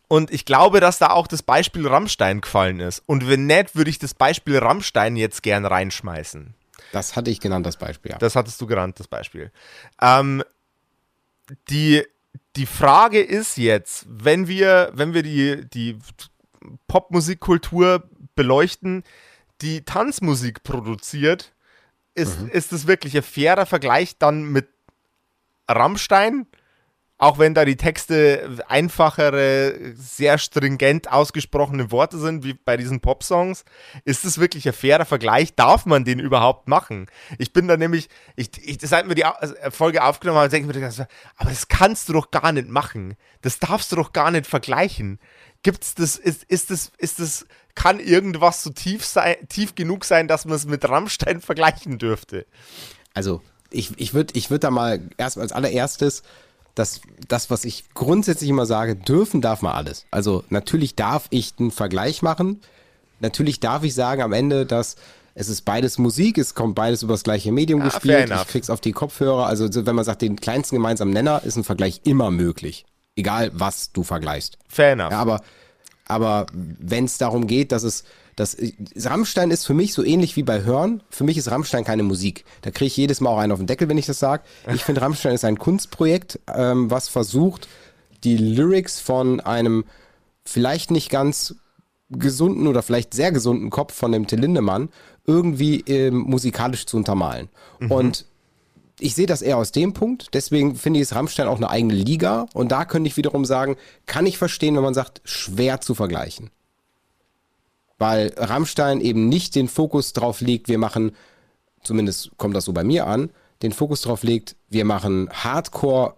und ich glaube, dass da auch das Beispiel Rammstein gefallen ist. Und wenn nicht, würde ich das Beispiel Rammstein jetzt gern reinschmeißen. das hatte ich genannt, das Beispiel. Ja. Das hattest du genannt, das Beispiel. Ähm, die, die Frage ist jetzt, wenn wir, wenn wir die, die Popmusikkultur beleuchten, die Tanzmusik produziert, ist, ist das wirklich ein fairer Vergleich dann mit Rammstein? Auch wenn da die Texte einfachere, sehr stringent ausgesprochene Worte sind, wie bei diesen Popsongs, ist das wirklich ein fairer Vergleich? Darf man den überhaupt machen? Ich bin da nämlich, ich, ich seit wir die also, Folge aufgenommen haben, denke ich mir, aber das kannst du doch gar nicht machen. Das darfst du doch gar nicht vergleichen. Gibt's das, ist, ist das, ist das, kann irgendwas so tief sein, tief genug sein, dass man es mit Rammstein vergleichen dürfte? Also, ich, ich würde würd da mal erst als allererstes dass das, was ich grundsätzlich immer sage, dürfen darf man alles. Also natürlich darf ich einen Vergleich machen. Natürlich darf ich sagen am Ende, dass es ist beides Musik, es kommt beides über das gleiche Medium fair gespielt, ich krieg's auf die Kopfhörer. Also so, wenn man sagt, den kleinsten gemeinsamen Nenner, ist ein Vergleich immer möglich. Egal, was du vergleichst. Fair enough. Ja, aber, aber wenn es darum geht, dass es, dass Rammstein ist für mich so ähnlich wie bei Hören. Für mich ist Rammstein keine Musik. Da kriege ich jedes Mal auch einen auf den Deckel, wenn ich das sage. Ich finde, Rammstein ist ein Kunstprojekt, ähm, was versucht, die Lyrics von einem vielleicht nicht ganz gesunden oder vielleicht sehr gesunden Kopf von dem Till Lindemann irgendwie ähm, musikalisch zu untermalen. Und ich sehe das eher aus dem Punkt. Deswegen finde ich es Rammstein auch eine eigene Liga. Und da könnte ich wiederum sagen, kann ich verstehen, wenn man sagt, schwer zu vergleichen. Weil Rammstein eben nicht den Fokus drauf legt, wir machen, zumindest kommt das so bei mir an, den Fokus drauf legt, wir machen Hardcore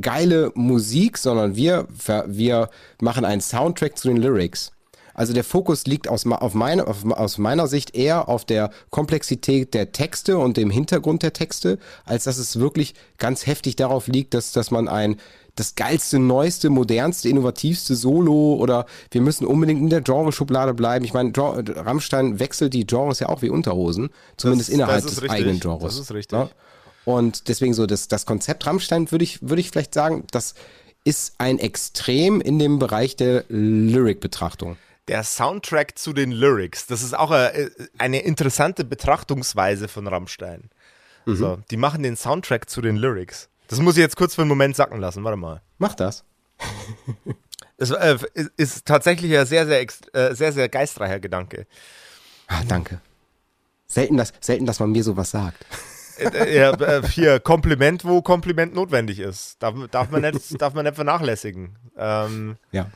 geile Musik, sondern wir, wir machen einen Soundtrack zu den Lyrics. Also der Fokus liegt aus, auf meine, auf, aus meiner Sicht eher auf der Komplexität der Texte und dem Hintergrund der Texte, als dass es wirklich ganz heftig darauf liegt, dass, dass man ein das geilste, neueste, modernste, innovativste Solo oder wir müssen unbedingt in der Genreschublade bleiben. Ich meine, Rammstein wechselt die Genres ja auch wie Unterhosen, zumindest Das- innerhalb das des richtig. eigenen Genres. Das ist richtig. Ja? Und deswegen so das, das Konzept Rammstein würde ich, würde ich vielleicht sagen, das ist ein Extrem in dem Bereich der Lyric-Betrachtung. Der Soundtrack zu den Lyrics, das ist auch eine, eine interessante Betrachtungsweise von Rammstein. Mhm. So, die machen den Soundtrack zu den Lyrics. Das muss ich jetzt kurz für einen Moment sacken lassen. Warte mal. Mach das. Es äh, ist- tatsächlich ein sehr, sehr, äh, sehr, sehr geistreicher Gedanke. Ah, danke. Selten dass, selten, dass man mir sowas sagt. Äh, ja, äh, hier, Kompliment, wo Kompliment notwendig ist. Darf, darf, man, nicht, darf man nicht vernachlässigen. Ähm, Ja.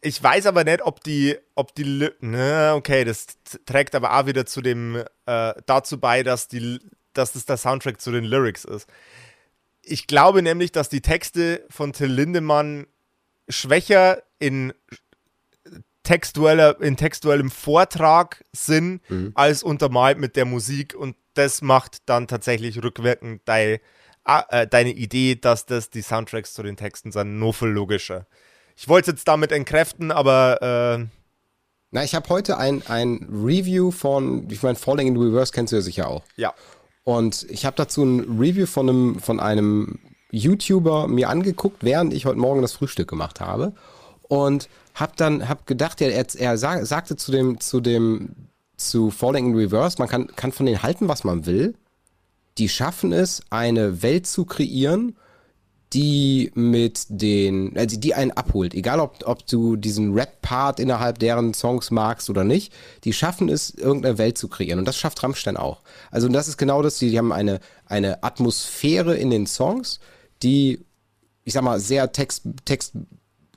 ich weiß aber nicht, ob die, ob die, ne, okay, das trägt aber auch wieder zu dem, äh, dazu bei, dass die, dass das der Soundtrack zu den Lyrics ist. Ich glaube nämlich, dass die Texte von Till Lindemann schwächer in textueller, in textuellem Vortrag sind, als untermalt mit der Musik und das macht dann tatsächlich rückwirkend dei, ah, äh, deine Idee, dass das die Soundtracks zu den Texten sind, nur viel logischer. Ich wollte es jetzt damit entkräften, aber äh, Na, ich habe heute ein, ein Review von, ich meine, Falling in Reverse kennst du ja sicher auch. ja. Und ich habe dazu ein Review von einem, von einem YouTuber mir angeguckt, während ich heute Morgen das Frühstück gemacht habe. Und habe dann hab gedacht, er, er sag, sagte zu dem, zu dem, zu Falling in Reverse, man kann, kann von denen halten, was man will. Die schaffen es, eine Welt zu kreieren, die mit den, also die einen abholt, egal ob, ob du diesen Rap-Part innerhalb deren Songs magst oder nicht, die schaffen es, irgendeine Welt zu kreieren. Und das schafft Rammstein auch. Also und das ist genau das, die, die haben eine, eine Atmosphäre in den Songs, die, ich sag mal, sehr Text, Text,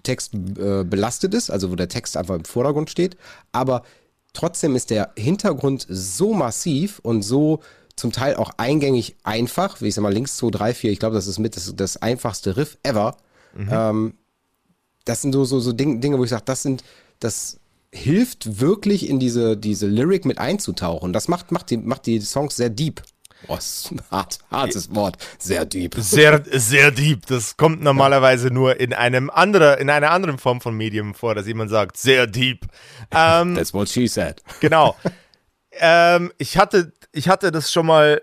Text äh, belastet ist, also wo der Text einfach im Vordergrund steht, aber trotzdem ist der Hintergrund so massiv und so zum Teil auch eingängig einfach, wie ich sag mal, links 2, 3, 4, ich glaube, das ist mit das, das einfachste Riff ever. Ähm, das sind so, so, so Ding, Dinge, wo ich sage, das sind, das hilft wirklich in diese, diese Lyric mit einzutauchen. Das macht, macht, die, macht die Songs sehr deep. Oh, hart, hartes Wort. Sehr deep. Sehr, sehr deep. Das kommt normalerweise nur in einem andere, in einer anderen Form von Medium vor, dass jemand sagt, sehr deep. Ähm, That's what she said. Genau. ähm, ich hatte, ich hatte das schon mal,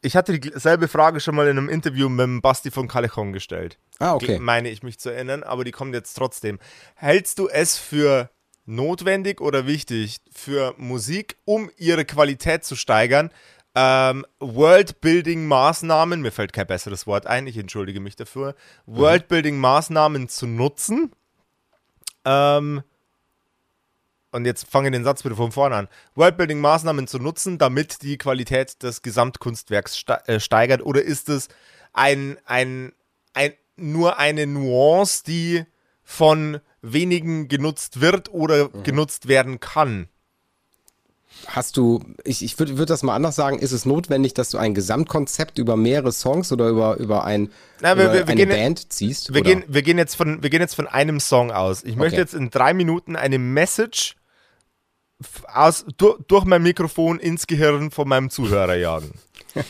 ich hatte dieselbe Frage schon mal in einem Interview mit dem Basti von Callejon gestellt. Ah, okay. Meine ich mich zu erinnern, aber die kommt jetzt trotzdem. Hältst du es für notwendig oder wichtig für Musik, um ihre Qualität zu steigern, ähm, Worldbuilding-Maßnahmen, mir fällt kein besseres Wort ein, ich entschuldige mich dafür, Worldbuilding-Maßnahmen zu nutzen, ähm, und jetzt fange ich den Satz wieder von vorne an. Worldbuilding-Maßnahmen zu nutzen, damit die Qualität des Gesamtkunstwerks äh, steigert? Oder ist es ein, ein, ein, nur eine Nuance, die von wenigen genutzt wird oder genutzt werden kann? Hast du, ich, ich würde würd das mal anders sagen, ist es notwendig, dass du ein Gesamtkonzept über mehrere Songs oder über, über, ein, Na, wir- über wir- wir eine Band ziehst? Wir oder? gehen, wir, gehen jetzt von, wir gehen jetzt von einem Song aus. Ich möchte Okay. jetzt in drei Minuten eine Message aus, durch, durch mein Mikrofon ins Gehirn von meinem Zuhörer jagen.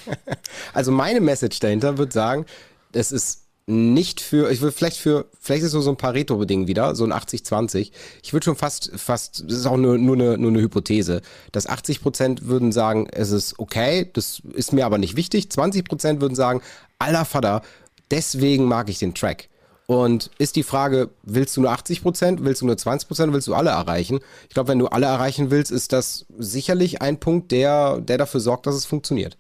Also meine Message dahinter wird sagen, es ist nicht für, ich will vielleicht für, vielleicht ist so, so ein Pareto-Ding wieder, so ein 80-20. Ich würde schon fast, fast, das ist auch nur, nur, eine, nur eine Hypothese, dass 80 Prozent würden sagen, es ist okay, das ist mir aber nicht wichtig. 20 Prozent würden sagen, aller Vater, deswegen mag ich den Track. Und ist die Frage, willst du nur 80 Prozent, willst du nur 20 Prozent, willst du alle erreichen? Ich glaube, wenn du alle erreichen willst, ist das sicherlich ein Punkt, der, der dafür sorgt, dass es funktioniert.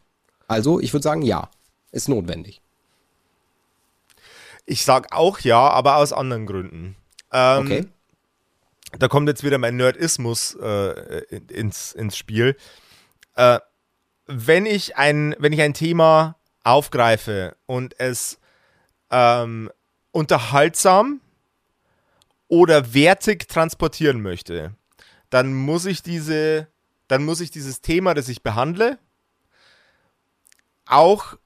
Also, ich würde sagen, ja, ist notwendig. Ich sag auch ja, aber aus anderen Gründen. Ähm, okay. Da kommt jetzt wieder mein Nerdismus äh, ins, ins Spiel. Äh, wenn, ich ein, wenn ich ein Thema aufgreife und es ähm, unterhaltsam oder wertig transportieren möchte, dann muss ich diese, dann muss ich dieses Thema, das ich behandle, auch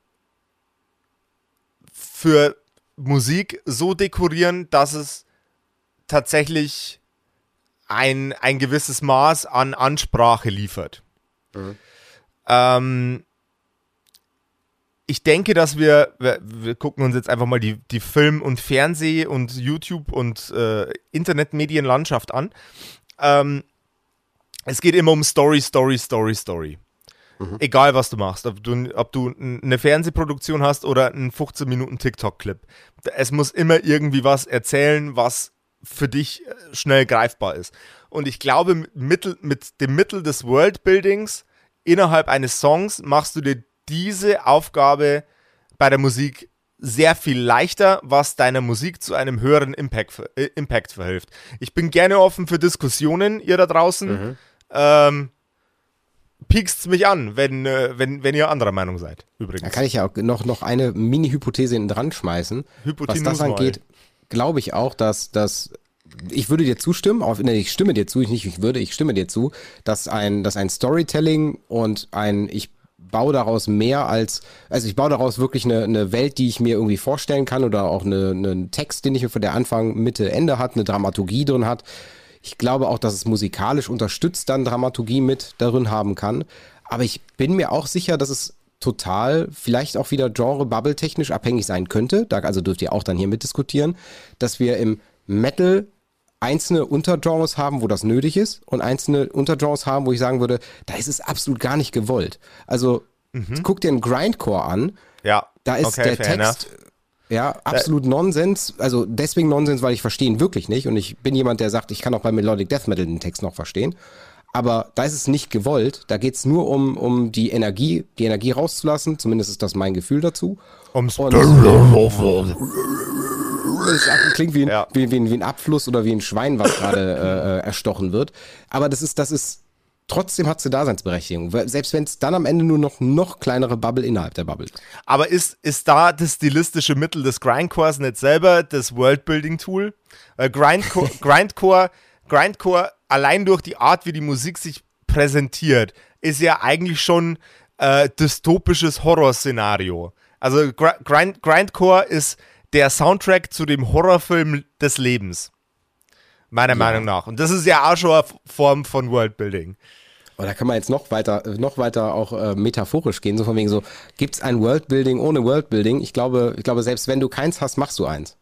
für Musik so dekorieren, dass es tatsächlich ein, ein gewisses Maß an Ansprache liefert. Mhm. Ähm, ich denke, dass wir, wir, wir, gucken uns jetzt einfach mal die, die Film- und Fernseh- und YouTube- und äh, Internetmedienlandschaft an. Ähm, es geht immer um Story, Story, Story, Story. Mhm. Egal, was du machst. Ob du, ob du eine Fernsehproduktion hast oder einen 15 Minuten TikTok-Clip. Es muss immer irgendwie was erzählen, was für dich äh, schnell greifbar ist. Und ich glaube, mit, mit dem Mittel des Worldbuildings innerhalb eines Songs machst du dir diese Aufgabe bei der Musik sehr viel leichter, was deiner Musik zu einem höheren Impact, äh, Impact verhilft. Ich bin gerne offen für Diskussionen, ihr da draußen. Mhm. Ähm, piekst mich an, wenn, äh, wenn, wenn ihr anderer Meinung seid, übrigens. Da kann ich ja auch noch, noch eine Mini-Hypothese dran schmeißen. Was das angeht, glaube ich auch, dass, dass ich würde dir zustimmen, auf, nee, ich stimme dir zu, ich nicht, ich würde, ich stimme dir zu, dass ein, dass ein Storytelling und ein, ich baue daraus mehr als, also ich baue daraus wirklich eine, eine Welt, die ich mir irgendwie vorstellen kann oder auch eine, einen Text, den ich für der Anfang, Mitte, Ende hat, eine Dramaturgie drin hat, ich glaube auch, dass es musikalisch unterstützt dann Dramaturgie mit darin haben kann. Aber ich bin mir auch sicher, dass es total vielleicht auch wieder Genre-Bubble-technisch abhängig sein könnte. Da, also dürft ihr auch dann hier mitdiskutieren, dass wir im Metal einzelne Untergenres haben, wo das nötig ist und einzelne Untergenres haben, wo ich sagen würde, da ist es absolut gar nicht gewollt. Also mhm. guck dir einen Grindcore an. Ja. Da ist okay, der Text enough. Ja, absolut äh, Nonsens. Also deswegen Nonsens, weil ich verstehe ihn wirklich nicht. Und ich bin jemand, der sagt, ich kann auch bei Melodic Death Metal den Text noch verstehen. Aber da ist es nicht gewollt. Da geht es nur um, um die Energie, die Energie rauszulassen. Zumindest ist das mein Gefühl dazu. Ums und, klingt wie ein, ja. wie, wie, ein, wie ein Abfluss oder wie ein Schwein, was gerade äh, erstochen wird. Aber das ist, das ist trotzdem hat sie Daseinsberechtigung. Selbst wenn es dann am Ende nur noch noch kleinere Bubble innerhalb der Bubble ist. Aber ist, ist da das stilistische Mittel des Grindcores nicht selber das Worldbuilding-Tool? Äh, Grindcore, Grindcore, Grindcore, allein durch die Art, wie die Musik sich präsentiert, ist ja eigentlich schon äh, dystopisches Horrorszenario. Also Grind, Grindcore ist der Soundtrack zu dem Horrorfilm des Lebens. Meiner ja. Meinung nach. Und das ist ja auch schon eine Form von Worldbuilding. Und da kann man jetzt noch weiter, noch weiter auch äh, metaphorisch gehen, so von wegen so, gibt es ein Worldbuilding ohne Worldbuilding? Ich glaube, ich glaube, selbst wenn du keins hast, machst du eins.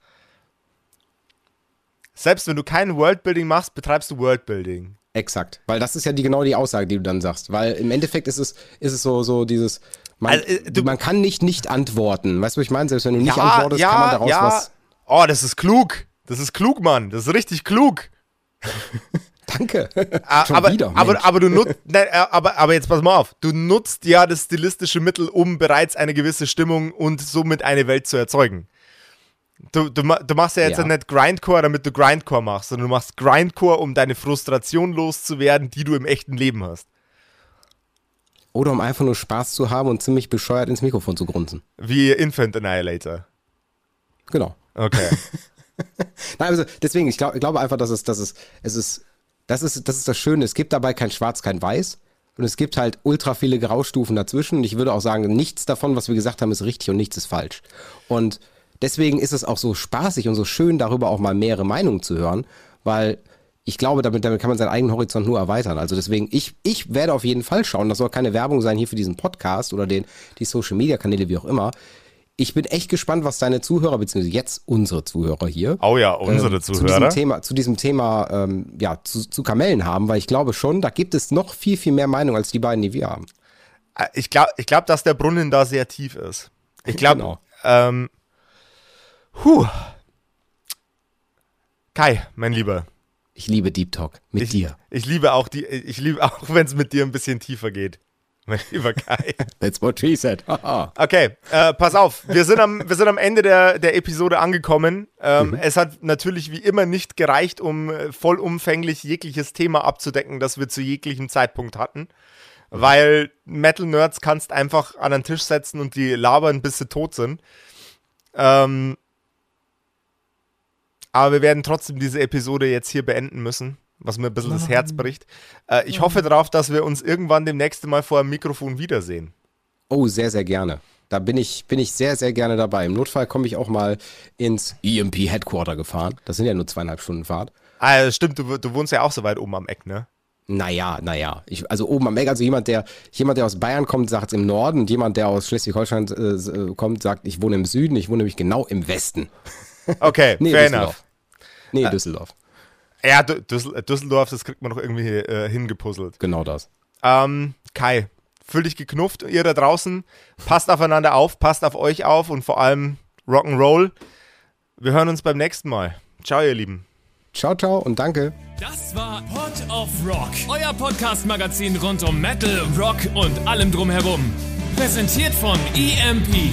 Selbst wenn du kein Worldbuilding machst, betreibst du Worldbuilding. Exakt. Weil das ist ja die, genau die Aussage, die du dann sagst. Weil im Endeffekt ist es, ist es so, so dieses, man, also, äh, du, man kann nicht nicht antworten. Weißt du, was ich meine? Selbst wenn du nicht ja, antwortest, ja, kann man daraus ja. was. Oh, das ist klug. Das ist klug, Mann. Das ist richtig klug. Danke. Aber, wieder, aber, aber, du nutzt, nein, äh, aber, aber jetzt pass mal auf. Du nutzt ja das stilistische Mittel, um bereits eine gewisse Stimmung und somit eine Welt zu erzeugen. Du, du, du machst ja jetzt ja. nicht Grindcore, damit du Grindcore machst, sondern du machst Grindcore, um deine Frustration loszuwerden, die du im echten Leben hast. Oder um einfach nur Spaß zu haben und ziemlich bescheuert ins Mikrofon zu grunzen. Wie Infant Annihilator. Genau. Okay. Nein, also deswegen, ich, glaub, ich glaube einfach, dass es, dass es, es ist, das ist, das ist das Schöne. Es gibt dabei kein Schwarz, kein Weiß. Und es gibt halt ultra viele Graustufen dazwischen. Und ich würde auch sagen, nichts davon, was wir gesagt haben, ist richtig und nichts ist falsch. Und deswegen ist es auch so spaßig und so schön, darüber auch mal mehrere Meinungen zu hören, weil ich glaube, damit, damit kann man seinen eigenen Horizont nur erweitern. Also deswegen, ich, ich werde auf jeden Fall schauen, das soll keine Werbung sein hier für diesen Podcast oder den, die Social Media Kanäle, wie auch immer Ich bin echt gespannt, was deine Zuhörer, beziehungsweise jetzt unsere Zuhörer hier, Oh ja, unsere zu Zuhörer. diesem Thema, zu diesem Thema ähm, ja, zu, zu Kamellen haben, weil ich glaube schon, da gibt es noch viel, viel mehr Meinung als die beiden, die wir haben. Äh, Ich glaube, ich glaub, dass der Brunnen da sehr tief ist. Ich glaube, Genau. ähm. Kai, mein Lieber, Ich liebe Deep Talk mit ich, dir. ich liebe auch die, ich liebe auch, wenn es mit dir ein bisschen tiefer geht. Mein lieber Kai. That's what she said. Okay, äh, pass auf. Wir sind am, wir sind am Ende der, der Episode angekommen. Ähm, Es hat natürlich wie immer nicht gereicht, um äh, vollumfänglich jegliches Thema abzudecken, das wir zu jeglichem Zeitpunkt hatten. Weil Metal-Nerds kannst einfach an den Tisch setzen und die labern, bis sie tot sind. Ähm, aber wir werden trotzdem diese Episode jetzt hier beenden müssen, was mir ein bisschen das Herz bricht. Äh, ich hoffe darauf, dass wir uns irgendwann demnächst mal vor dem Mikrofon wiedersehen. Oh, sehr, sehr gerne. Da bin ich, bin ich sehr, sehr gerne dabei. Im Notfall komme ich auch mal ins EMP Headquarter gefahren. Das sind ja nur zweieinhalb Stunden Fahrt. Ah, stimmt, du, du wohnst ja auch so weit oben am Eck, ne? Naja, naja. Ich, also oben am Eck, also jemand, der, jemand, der aus Bayern kommt, sagt im Norden und jemand, der aus Schleswig-Holstein äh, äh, kommt, sagt, ich wohne im Süden, ich wohne nämlich genau im Westen. Okay, Nee, fair Düsseldorf. enough. Nee, Düsseldorf. Ja, Dü- Düssel Düsseldorf, das kriegt man noch irgendwie äh, hingepuzzelt. Genau das. Ähm, Kai, fühl dich geknufft, ihr da draußen. Passt aufeinander auf, passt auf euch auf und vor allem Rock'n'Roll. Wir hören uns beim nächsten Mal. Ciao, ihr Lieben. Ciao, ciao und danke. Das war Pod of Rock, euer Podcast-Magazin rund um Metal, Rock und allem drumherum. Präsentiert von EMP.